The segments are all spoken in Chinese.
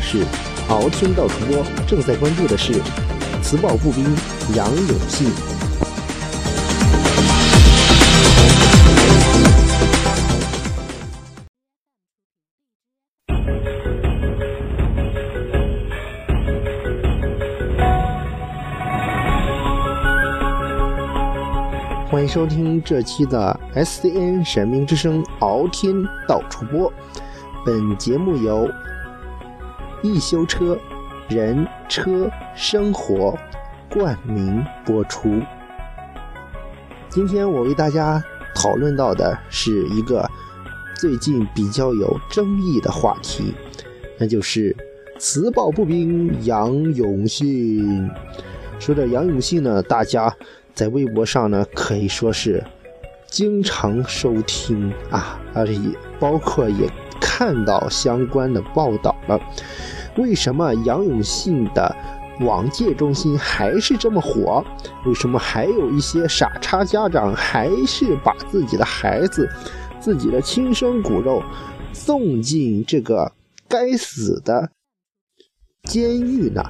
是敖天道主播，正在关注的是磁暴步兵杨永信。欢迎收听这期的 SCN 神明之声敖天道主播。本节目由易修车人车生活冠名播出。今天我为大家讨论到的是一个最近比较有争议的话题，那就是磁暴步兵杨永信。说到杨永信呢，大家。在微博上呢，可以说是经常收听啊，而且也包括也看到相关的报道了。为什么杨永信的网戒中心还是这么火？为什么还有一些傻叉家长还是把自己的孩子、自己的亲生骨肉送进这个该死的监狱呢？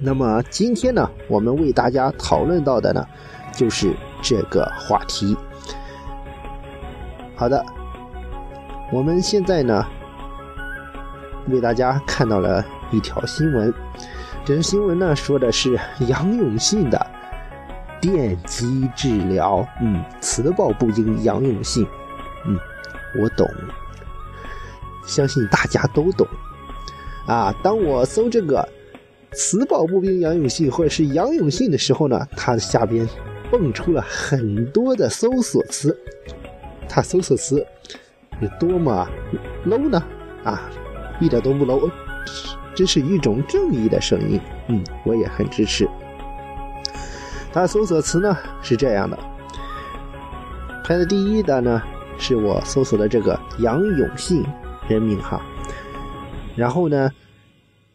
那么今天呢，我们为大家讨论到的呢，就是这个话题。好的，我们现在呢，为大家看到了一条新闻。这条新闻呢，说的是杨永信的电击治疗。嗯，磁暴步兵杨永信。嗯，我懂，相信大家都懂。啊，当我搜这个。磁暴步兵杨永信，或者是杨永信的时候呢，他的下边蹦出了很多的搜索词，他搜索词有多么 low 呢？啊，一点都不 low，这是一种正义的声音。嗯，我也很支持。他搜索词呢是这样的，排在第一的呢是我搜索的这个杨永信人名哈，然后呢。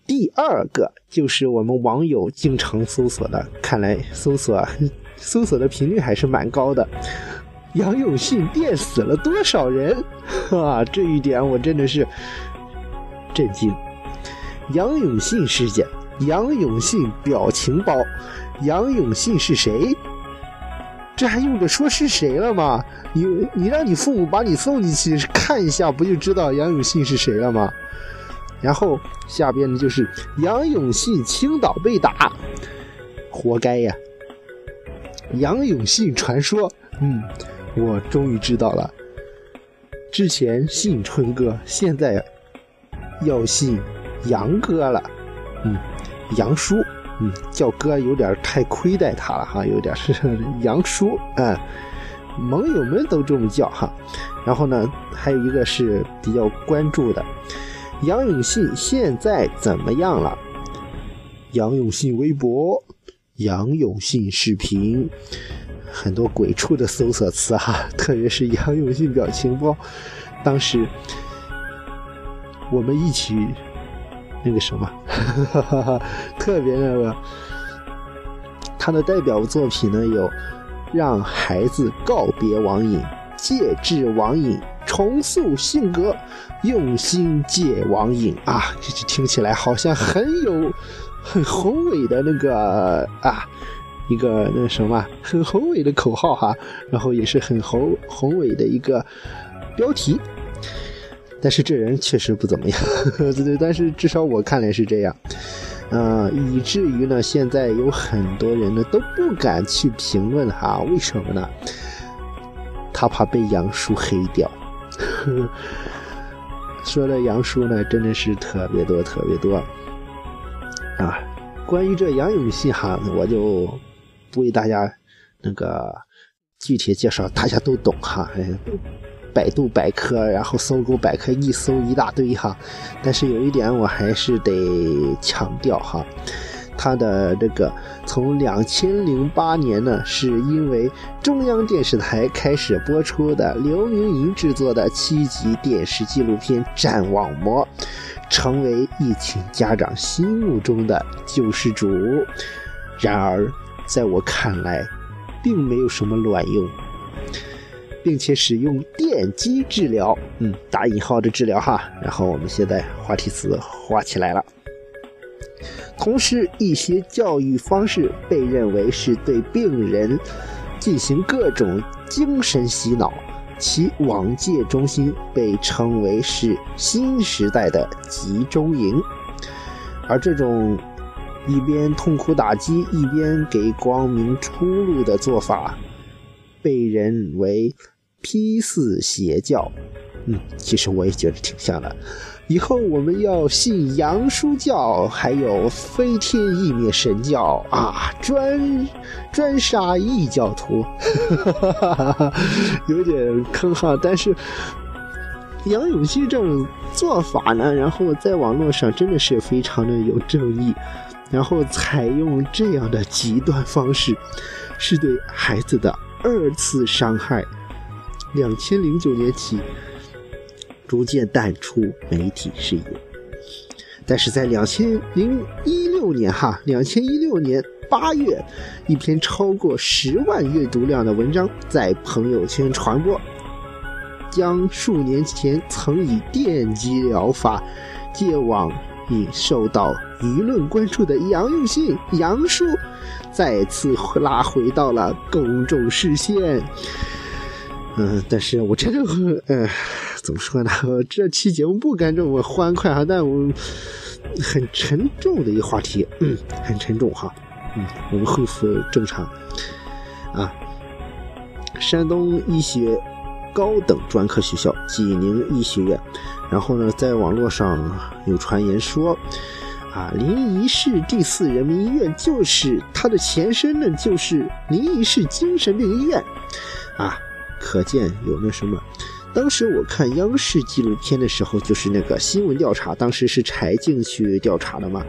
第二个就是我们网友经常搜索的，看来搜索搜索的频率还是蛮高的。杨永信电死了多少人？啊，这一点我真的是震惊。杨永信事件，杨永信表情包，杨永信是谁？这还用得说是谁了吗？你你让你父母把你送进去看一下，不就知道杨永信是谁了吗？然后下边呢就是杨永信青岛被打，活该呀！杨永信传说，嗯，我终于知道了。之前信春哥，现在要信杨哥了，嗯，杨叔，嗯，叫哥有点太亏待他了哈，有点是杨叔，嗯，盟友们都这么叫哈。然后呢，还有一个是比较关注的。杨永信现在怎么样了？杨永信微博，杨永信视频，很多鬼畜的搜索词哈，特别是杨永信表情包。当时我们一起那个什么，特别那个，他的代表作品呢有《让孩子告别网瘾》。戒治网瘾，重塑性格，用心戒网瘾啊！这这听起来好像很有很宏伟的那个啊，一个那什么很宏伟的口号哈，然后也是很宏宏伟的一个标题。但是这人确实不怎么样，对 对，但是至少我看来是这样，嗯，以至于呢，现在有很多人呢都不敢去评论哈，为什么呢？他怕被杨叔黑掉。说的杨叔呢，真的是特别多，特别多啊！关于这杨永信哈，我就不为大家那个具体介绍，大家都懂哈。百度百科，然后搜狗百科一搜一大堆哈。但是有一点，我还是得强调哈。他的这个从两千零八年呢，是因为中央电视台开始播出的刘明银制作的七集电视纪录片《战网魔》，成为一群家长心目中的救世主。然而，在我看来，并没有什么卵用。并且使用电击治疗，嗯，打引号的治疗哈。然后我们现在话题词画起来了。同时，一些教育方式被认为是对病人进行各种精神洗脑，其往届中心被称为是新时代的集中营。而这种一边痛苦打击，一边给光明出路的做法，被认为批四邪教。嗯，其实我也觉得挺像的。以后我们要信杨叔教，还有飞天意灭神教啊，专专杀异教徒，有点坑哈。但是杨永信这种做法呢，然后在网络上真的是非常的有正义，然后采用这样的极端方式，是对孩子的二次伤害。两千零九年起。逐渐淡出媒体视野，但是在两千零一六年哈，两千一六年八月，一篇超过十万阅读量的文章在朋友圈传播，将数年前曾以电击疗法戒网瘾受到舆论关注的杨永信杨叔，再次拉回到了公众视线。嗯，但是我真的很，呃，怎么说呢？这期节目不敢这么欢快哈，但我很沉重的一个话题，嗯，很沉重哈，嗯，我们恢复正常啊。山东医学高等专科学校济宁医学院，然后呢，在网络上有传言说，啊，临沂市第四人民医院就是它的前身呢，就是临沂市精神病医院，啊。可见有那什么，当时我看央视纪录片的时候，就是那个新闻调查，当时是柴静去调查的嘛，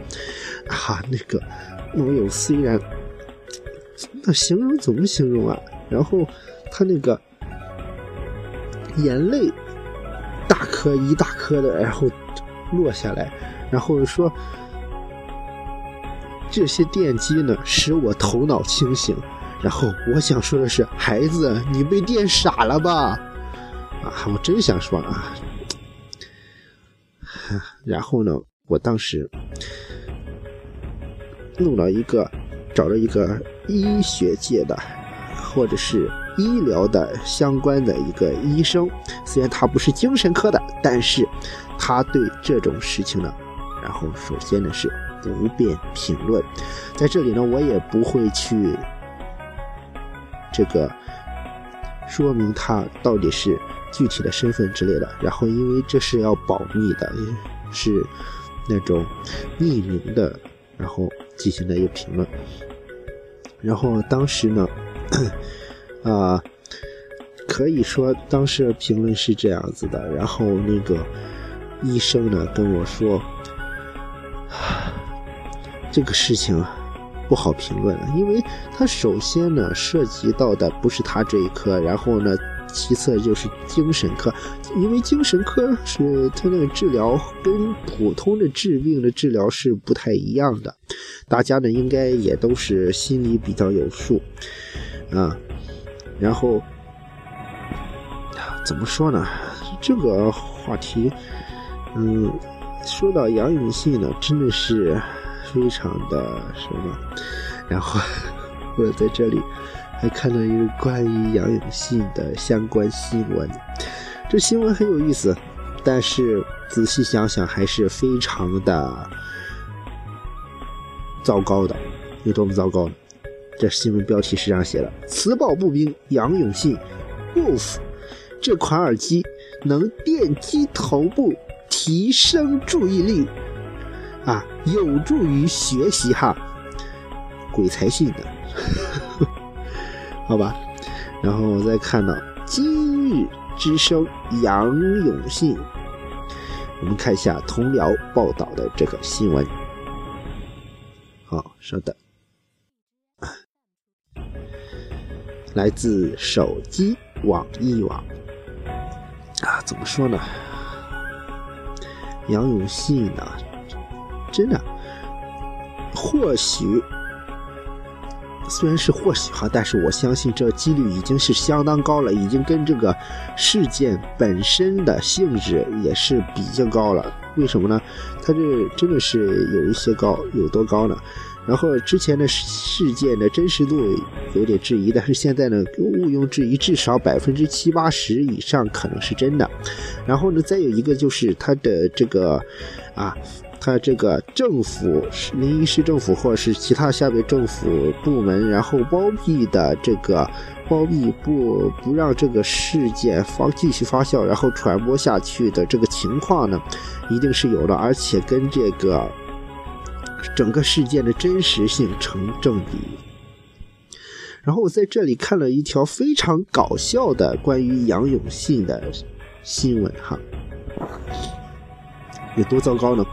啊，那个网友虽然那形容怎么形容啊？然后他那个眼泪大颗一大颗的，然后落下来，然后说这些电击呢，使我头脑清醒。然后我想说的是，孩子，你被电傻了吧？啊，我真想说啊。然后呢，我当时弄了一个，找了一个医学界的，或者是医疗的相关的一个医生，虽然他不是精神科的，但是他对这种事情呢，然后首先呢是不便评论，在这里呢，我也不会去。这个说明他到底是具体的身份之类的，然后因为这是要保密的，是那种匿名的，然后进行的一个评论。然后当时呢，啊，可以说当时的评论是这样子的。然后那个医生呢跟我说，这个事情。不好评论了，因为他首先呢涉及到的不是他这一科，然后呢，其次就是精神科，因为精神科是他那个治疗跟普通的治病的治疗是不太一样的，大家呢应该也都是心里比较有数啊。然后怎么说呢？这个话题，嗯，说到杨永信呢，真的是。非常的什么，然后我在这里还看到一个关于杨永信的相关新闻，这新闻很有意思，但是仔细想想还是非常的糟糕的，有多么糟糕呢？这新闻标题是这样写的：磁暴步兵杨永信，Wolf，这款耳机能电击头部，提升注意力。啊，有助于学习哈，鬼才信的，好吧。然后我再看到今日之声杨永信，我们看一下同僚报道的这个新闻。好，稍等，来自手机网易网啊，怎么说呢？杨永信呢？真的，或许虽然是或许哈，但是我相信这几率已经是相当高了，已经跟这个事件本身的性质也是比较高了。为什么呢？它这真的是有一些高，有多高呢？然后之前的事件的真实度有点质疑，但是现在呢，毋庸置疑，至少百分之七八十以上可能是真的。然后呢，再有一个就是它的这个啊。他这个政府、临沂市政府或者是其他下面政府部门，然后包庇的这个包庇不不让这个事件发继续发酵，然后传播下去的这个情况呢，一定是有的，而且跟这个整个事件的真实性成正比。然后我在这里看了一条非常搞笑的关于杨永信的新闻，哈，有多糟糕呢？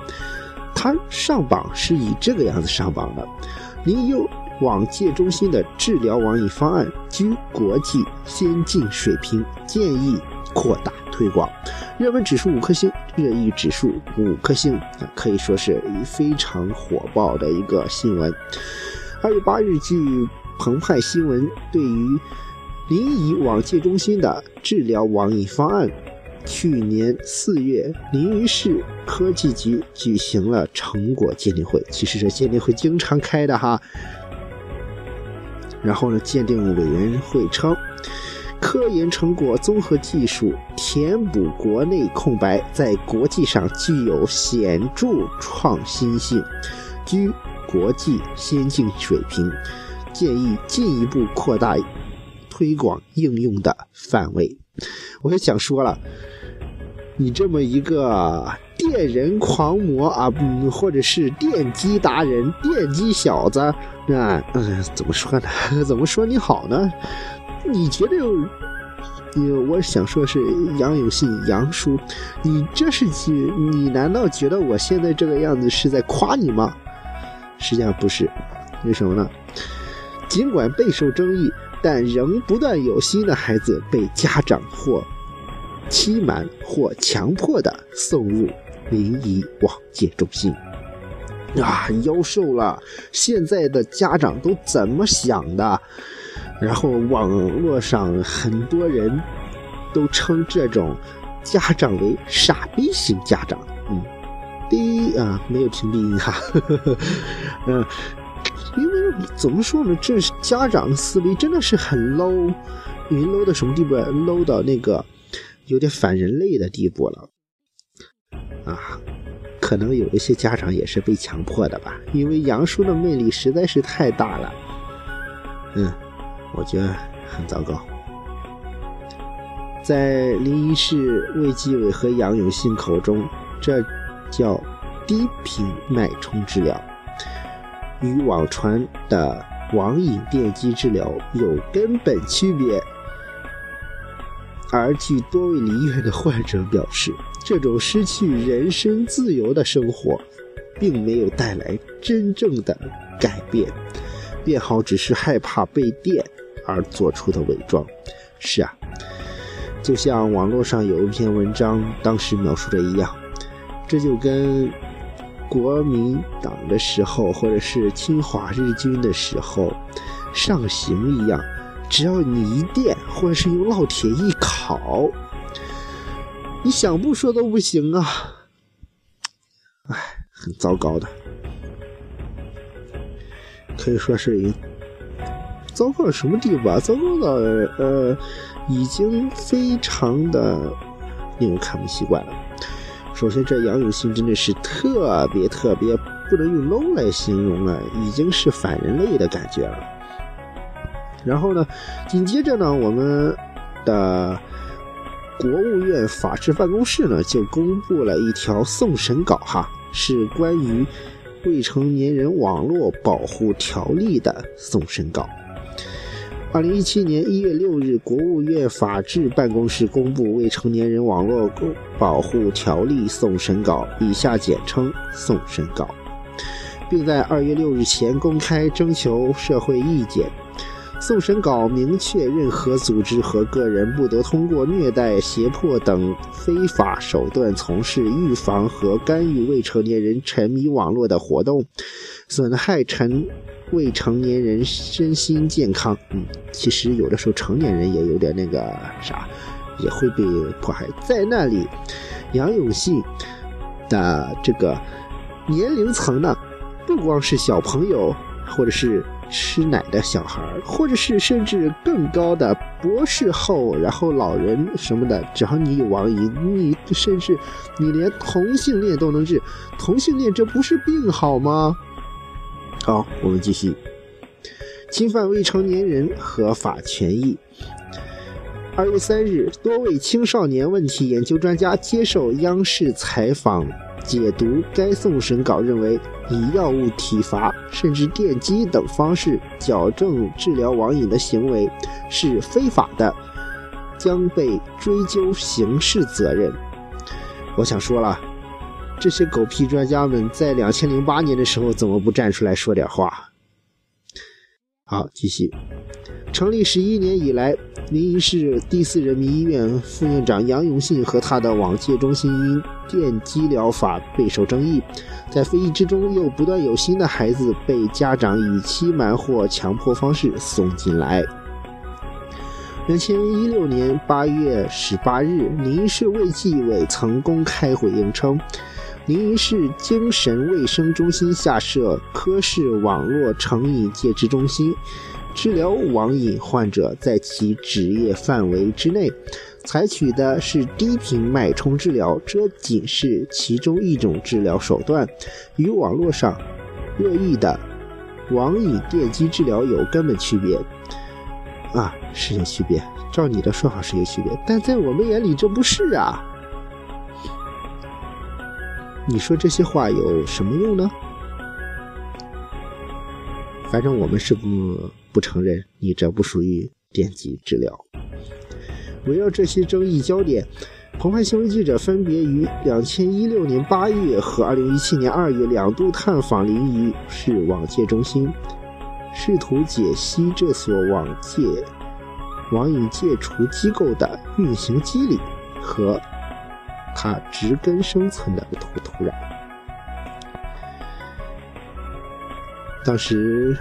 他上榜是以这个样子上榜的：临沂网戒中心的治疗网瘾方案居国际先进水平，建议扩大推广。热门指数五颗星，热议指数五颗星，啊，可以说是非常火爆的一个新闻。二月八日，据澎湃新闻对于临沂网戒中心的治疗网瘾方案。去年四月，临沂市科技局举行了成果鉴定会。其实这鉴定会经常开的哈。然后呢，鉴定委员会称，科研成果综合技术填补国内空白，在国际上具有显著创新性，居国际先进水平，建议进一步扩大推广应用的范围。我也想说了。你这么一个电人狂魔啊，嗯或者是电机达人、电机小子啊，嗯，怎么说呢？怎么说你好呢？你觉得？你我想说是杨永信杨叔，你这是你你难道觉得我现在这个样子是在夸你吗？实际上不是，为什么呢？尽管备受争议，但仍不断有新的孩子被家长或。欺瞒或强迫的送入临沂网戒中心，啊，妖兽了！现在的家长都怎么想的？然后网络上很多人都称这种家长为“傻逼型家长”。嗯，第一啊，没有屏蔽音哈，嗯，因为怎么说呢？这家长的思维真的是很 low，你 low 到什么地步？low 到那个。有点反人类的地步了，啊，可能有一些家长也是被强迫的吧，因为杨叔的魅力实在是太大了，嗯，我觉得很糟糕。在临沂市卫计委和杨永信口中，这叫低频脉冲治疗，与网传的网瘾电击治疗有根本区别。而据多位离院的患者表示，这种失去人身自由的生活，并没有带来真正的改变，变好只是害怕被电而做出的伪装。是啊，就像网络上有一篇文章当时描述的一样，这就跟国民党的时候，或者是侵华日军的时候上刑一样。只要你一电，或者是用烙铁一烤，你想不说都不行啊！哎，很糟糕的，可以说是糟糕到什么地步啊？糟糕到呃，已经非常的令我看不习惯了。首先，这杨永信真的是特别特别，不能用 low 来形容了，已经是反人类的感觉了。然后呢，紧接着呢，我们的国务院法制办公室呢就公布了一条送审稿，哈，是关于未成年人网络保护条例的送审稿。二零一七年一月六日，国务院法制办公室公布未成年人网络保护条例送审稿，以下简称送审稿，并在二月六日前公开征求社会意见。送审稿明确，任何组织和个人不得通过虐待、胁迫等非法手段从事预防和干预未成年人沉迷网络的活动，损害成未成年人身心健康。嗯，其实有的时候成年人也有点那个啥，也会被迫害。在那里，杨永信的这个年龄层呢，不光是小朋友，或者是。吃奶的小孩，或者是甚至更高的博士后，然后老人什么的，只要你有网瘾，你甚至你连同性恋都能治。同性恋这不是病好吗？好，我们继续。侵犯未成年人合法权益。二月三日，多位青少年问题研究专家接受央视采访。解读该送审稿认为，以药物体罚甚至电击等方式矫正治疗网瘾的行为是非法的，将被追究刑事责任。我想说了，这些狗屁专家们在两千零八年的时候怎么不站出来说点话？好，继续。成立十一年以来，临沂市第四人民医院副院长杨永信和他的网戒中心因电击疗法备受争议，在非议之中，又不断有新的孩子被家长以欺瞒或强迫方式送进来。两千一六年八月十八日，临沂市卫计委曾公开回应称，临沂市精神卫生中心下设科室网络成瘾戒治中心。治疗网瘾患者在其职业范围之内，采取的是低频脉冲治疗，这仅是其中一种治疗手段，与网络上热议的网瘾电击治疗有根本区别。啊，是有区别，照你的说法是有区别，但在我们眼里这不是啊。你说这些话有什么用呢？反正我们是不不承认你这不属于电击治疗。围绕这些争议焦点，澎湃新闻记者分别于两千一六年八月和二零一七年二月两度探访临沂市网戒中心，试图解析这所网戒网瘾戒除机构的运行机理和它植根生存的土土壤。当时，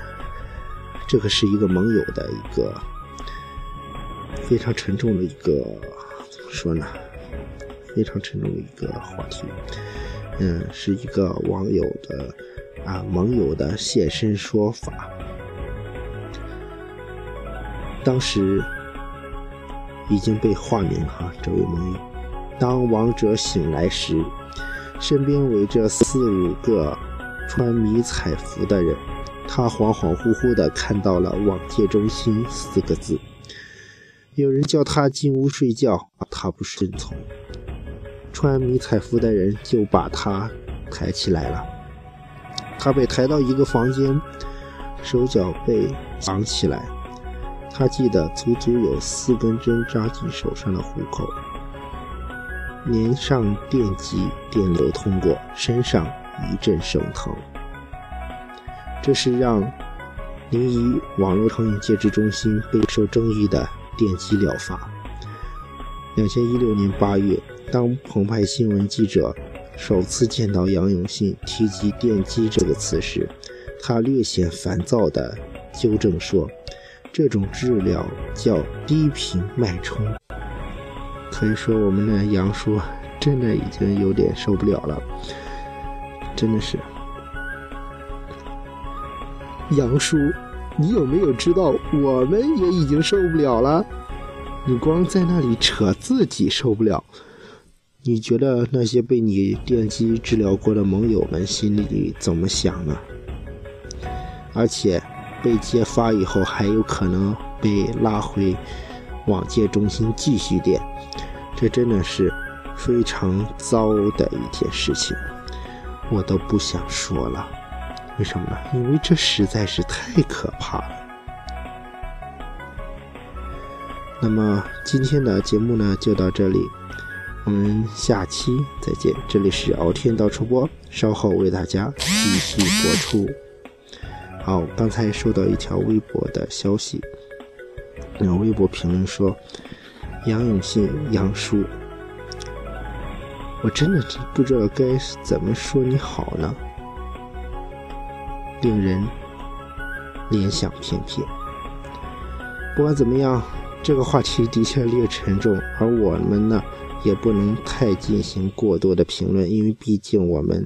这个是一个盟友的一个非常沉重的一个怎么说呢？非常沉重的一个话题。嗯，是一个网友的啊盟友的现身说法。当时已经被化名了哈，这位盟友。当王者醒来时，身边围着四五个。穿迷彩服的人，他恍恍惚惚地看到了“网戒中心”四个字。有人叫他进屋睡觉，他不顺从。穿迷彩服的人就把他抬起来了。他被抬到一个房间，手脚被绑起来。他记得足足有四根针扎进手上的虎口，连上电极，电流通过身上。一阵生疼，这是让临沂网络成瘾戒治中心备受争议的电击疗法。两千一六年八月，当澎湃新闻记者首次见到杨永信提及“电击”这个词时，他略显烦躁地纠正说：“这种治疗叫低频脉冲。”可以说，我们的杨叔真的已经有点受不了了。真的是，杨叔，你有没有知道，我们也已经受不了了？你光在那里扯自己受不了，你觉得那些被你电击治疗过的盟友们心里怎么想呢？而且被揭发以后，还有可能被拉回网戒中心继续电，这真的是非常糟的一件事情。我都不想说了，为什么呢？因为这实在是太可怕了。那么今天的节目呢，就到这里，我们下期再见。这里是敖天道出播，稍后为大家继续播出。好，刚才收到一条微博的消息，那微博评论说：“杨永信，杨叔。”我真的不知道该怎么说你好呢，令人联想片片。不管怎么样，这个话题的确略沉重，而我们呢，也不能太进行过多的评论，因为毕竟我们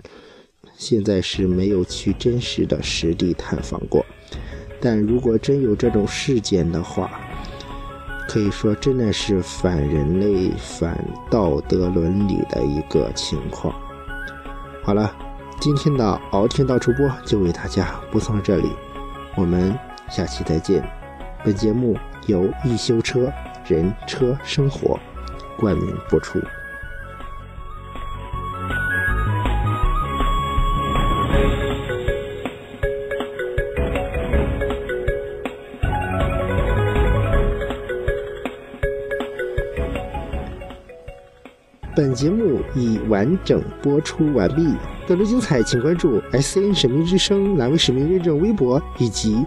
现在是没有去真实的实地探访过。但如果真有这种事件的话，可以说真的是反人类、反道德伦理的一个情况。好了，今天的敖天道主播就为大家播送到这里，我们下期再见。本节目由一修车人车生活冠名播出。本节目已完整播出完毕，更多精彩请关注 S N 神秘之声蓝微使命认证微博以及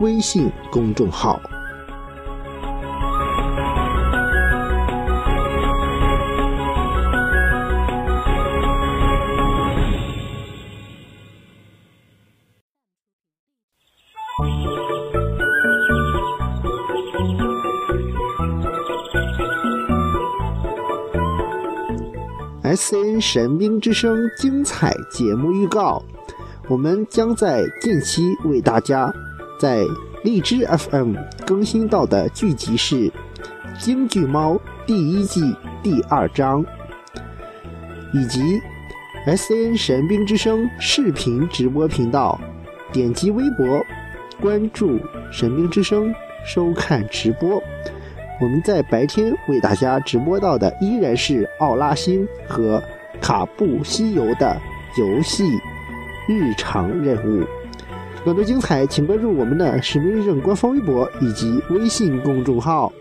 微信公众号。S N 神兵之声精彩节目预告，我们将在近期为大家在荔枝 F M 更新到的剧集是《京剧猫》第一季第二章，以及 S N 神兵之声视频直播频道，点击微博关注神兵之声收看直播。我们在白天为大家直播到的依然是奥拉星和卡布西游的游戏日常任务。更多精彩，请关注我们的使命认证官方微博以及微信公众号。